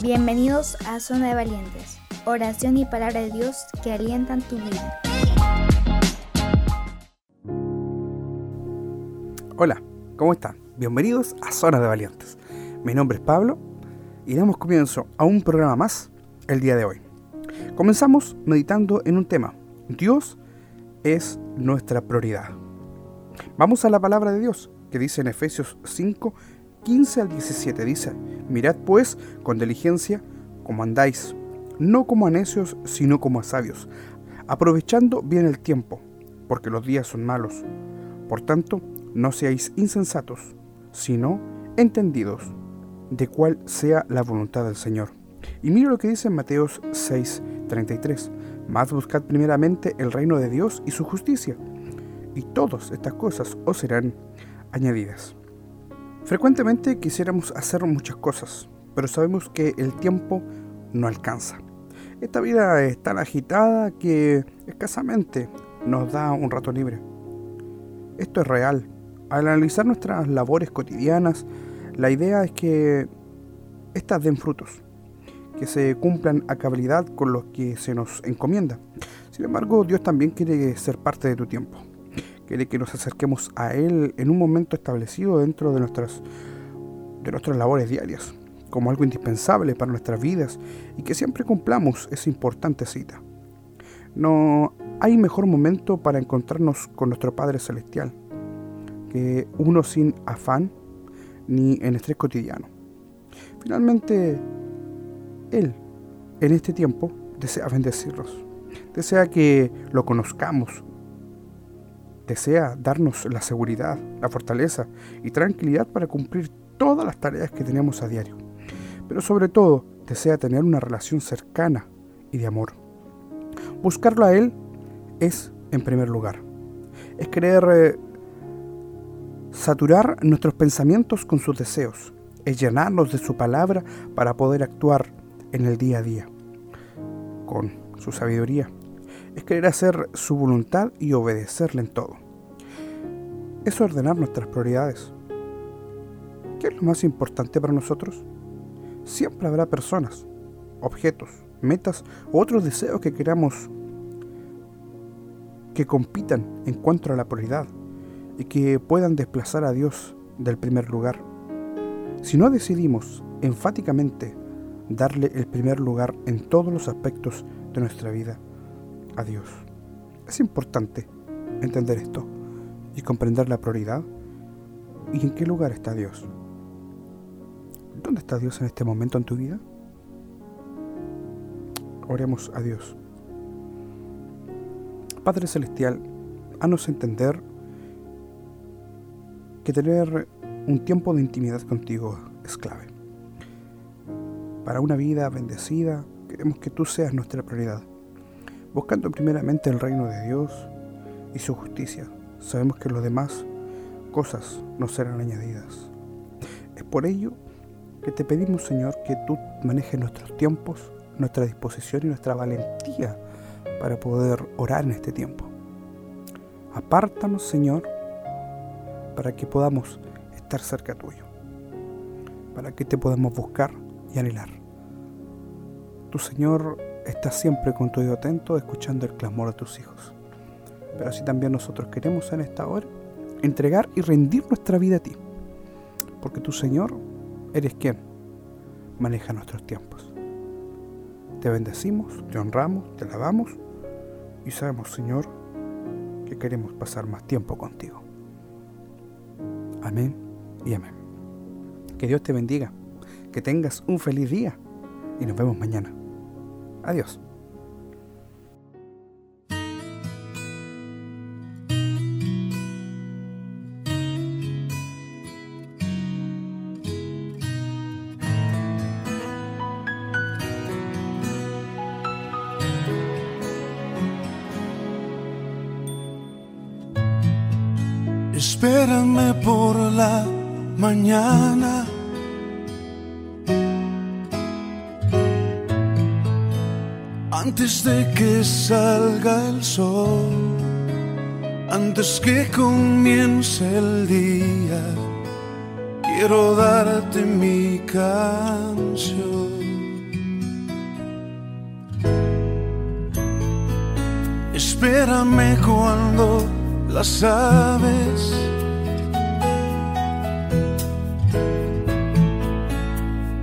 Bienvenidos a Zona de Valientes, oración y palabra de Dios que alientan tu vida. Hola, ¿cómo están? Bienvenidos a Zona de Valientes. Mi nombre es Pablo y damos comienzo a un programa más el día de hoy. Comenzamos meditando en un tema. Dios es nuestra prioridad. Vamos a la palabra de Dios que dice en Efesios 5, 15 al 17 dice, mirad pues con diligencia como andáis, no como a necios, sino como a sabios, aprovechando bien el tiempo, porque los días son malos. Por tanto, no seáis insensatos, sino entendidos de cuál sea la voluntad del Señor. Y mira lo que dice en Mateos 6, 33. Más buscad primeramente el reino de Dios y su justicia, y todas estas cosas os serán añadidas. Frecuentemente quisiéramos hacer muchas cosas, pero sabemos que el tiempo no alcanza. Esta vida es tan agitada que escasamente nos da un rato libre. Esto es real. Al analizar nuestras labores cotidianas, la idea es que éstas den frutos, que se cumplan a cabalidad con lo que se nos encomienda. Sin embargo, Dios también quiere ser parte de tu tiempo quiere que nos acerquemos a Él en un momento establecido dentro de nuestras, de nuestras labores diarias, como algo indispensable para nuestras vidas y que siempre cumplamos esa importante cita. No hay mejor momento para encontrarnos con nuestro Padre Celestial que uno sin afán ni en estrés cotidiano. Finalmente, Él, en este tiempo, desea bendecirnos. Desea que lo conozcamos, desea darnos la seguridad, la fortaleza y tranquilidad para cumplir todas las tareas que tenemos a diario. Pero sobre todo, desea tener una relación cercana y de amor. Buscarlo a Él es, en primer lugar, es querer eh, saturar nuestros pensamientos con sus deseos, es llenarnos de su palabra para poder actuar en el día a día, con su sabiduría es querer hacer su voluntad y obedecerle en todo. Es ordenar nuestras prioridades. ¿Qué es lo más importante para nosotros? Siempre habrá personas, objetos, metas u otros deseos que queramos que compitan en cuanto a la prioridad y que puedan desplazar a Dios del primer lugar. Si no decidimos enfáticamente darle el primer lugar en todos los aspectos de nuestra vida, Dios. Es importante entender esto y comprender la prioridad y en qué lugar está Dios. ¿Dónde está Dios en este momento en tu vida? Oremos a Dios. Padre Celestial, haznos entender que tener un tiempo de intimidad contigo es clave. Para una vida bendecida, queremos que tú seas nuestra prioridad buscando primeramente el reino de Dios y su justicia. Sabemos que los demás cosas nos serán añadidas. Es por ello que te pedimos, Señor, que tú manejes nuestros tiempos, nuestra disposición y nuestra valentía para poder orar en este tiempo. Apártanos, Señor, para que podamos estar cerca tuyo, para que te podamos buscar y anhelar. Tu Señor estás siempre con tu oído atento escuchando el clamor de tus hijos. Pero así también nosotros queremos en esta hora entregar y rendir nuestra vida a ti. Porque tu Señor eres quien maneja nuestros tiempos. Te bendecimos, te honramos, te alabamos y sabemos, Señor, que queremos pasar más tiempo contigo. Amén y amén. Que Dios te bendiga, que tengas un feliz día y nos vemos mañana. Adiós. Espérame por la mañana Antes de que salga el sol, antes que comience el día, quiero darte mi canción. Espérame cuando las aves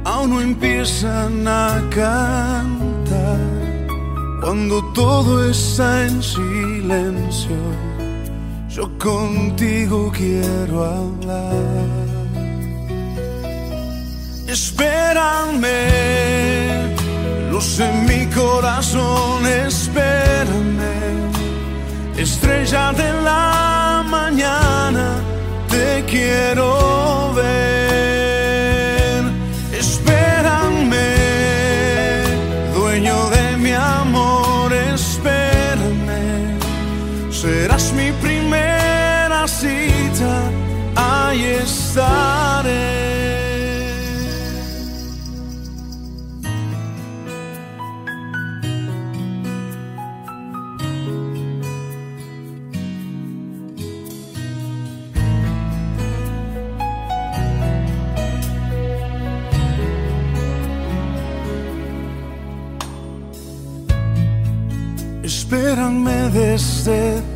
aún no empiezan a cantar cuando todo está en silencio, yo contigo quiero hablar. Espérame, luz en mi corazón, espérame, estrella de la mañana, te quiero ver.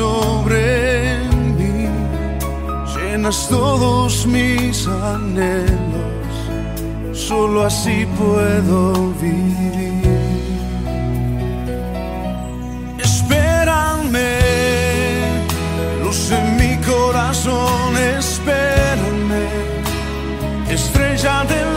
sobre mí, llenas todos mis anhelos, solo así puedo vivir. Espérame, luz en mi corazón, espérame, estrella de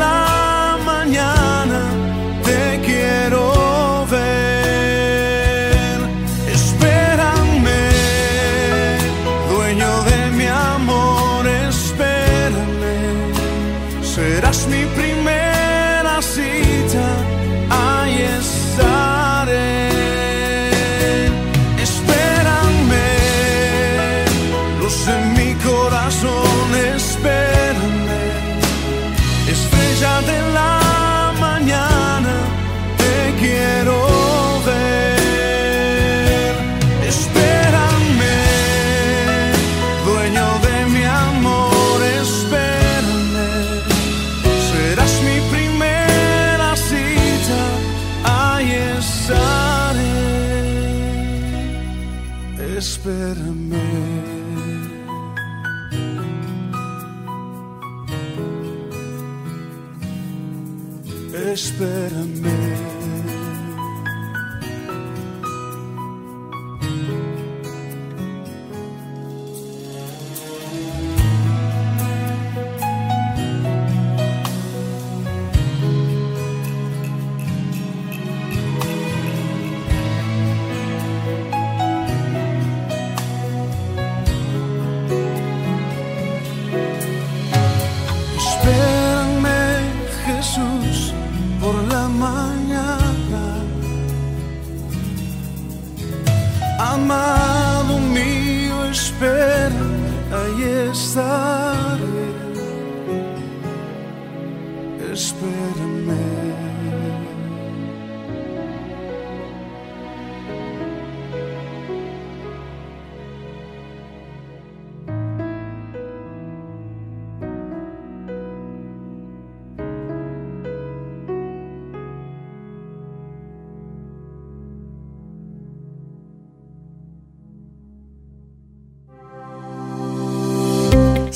Espérame.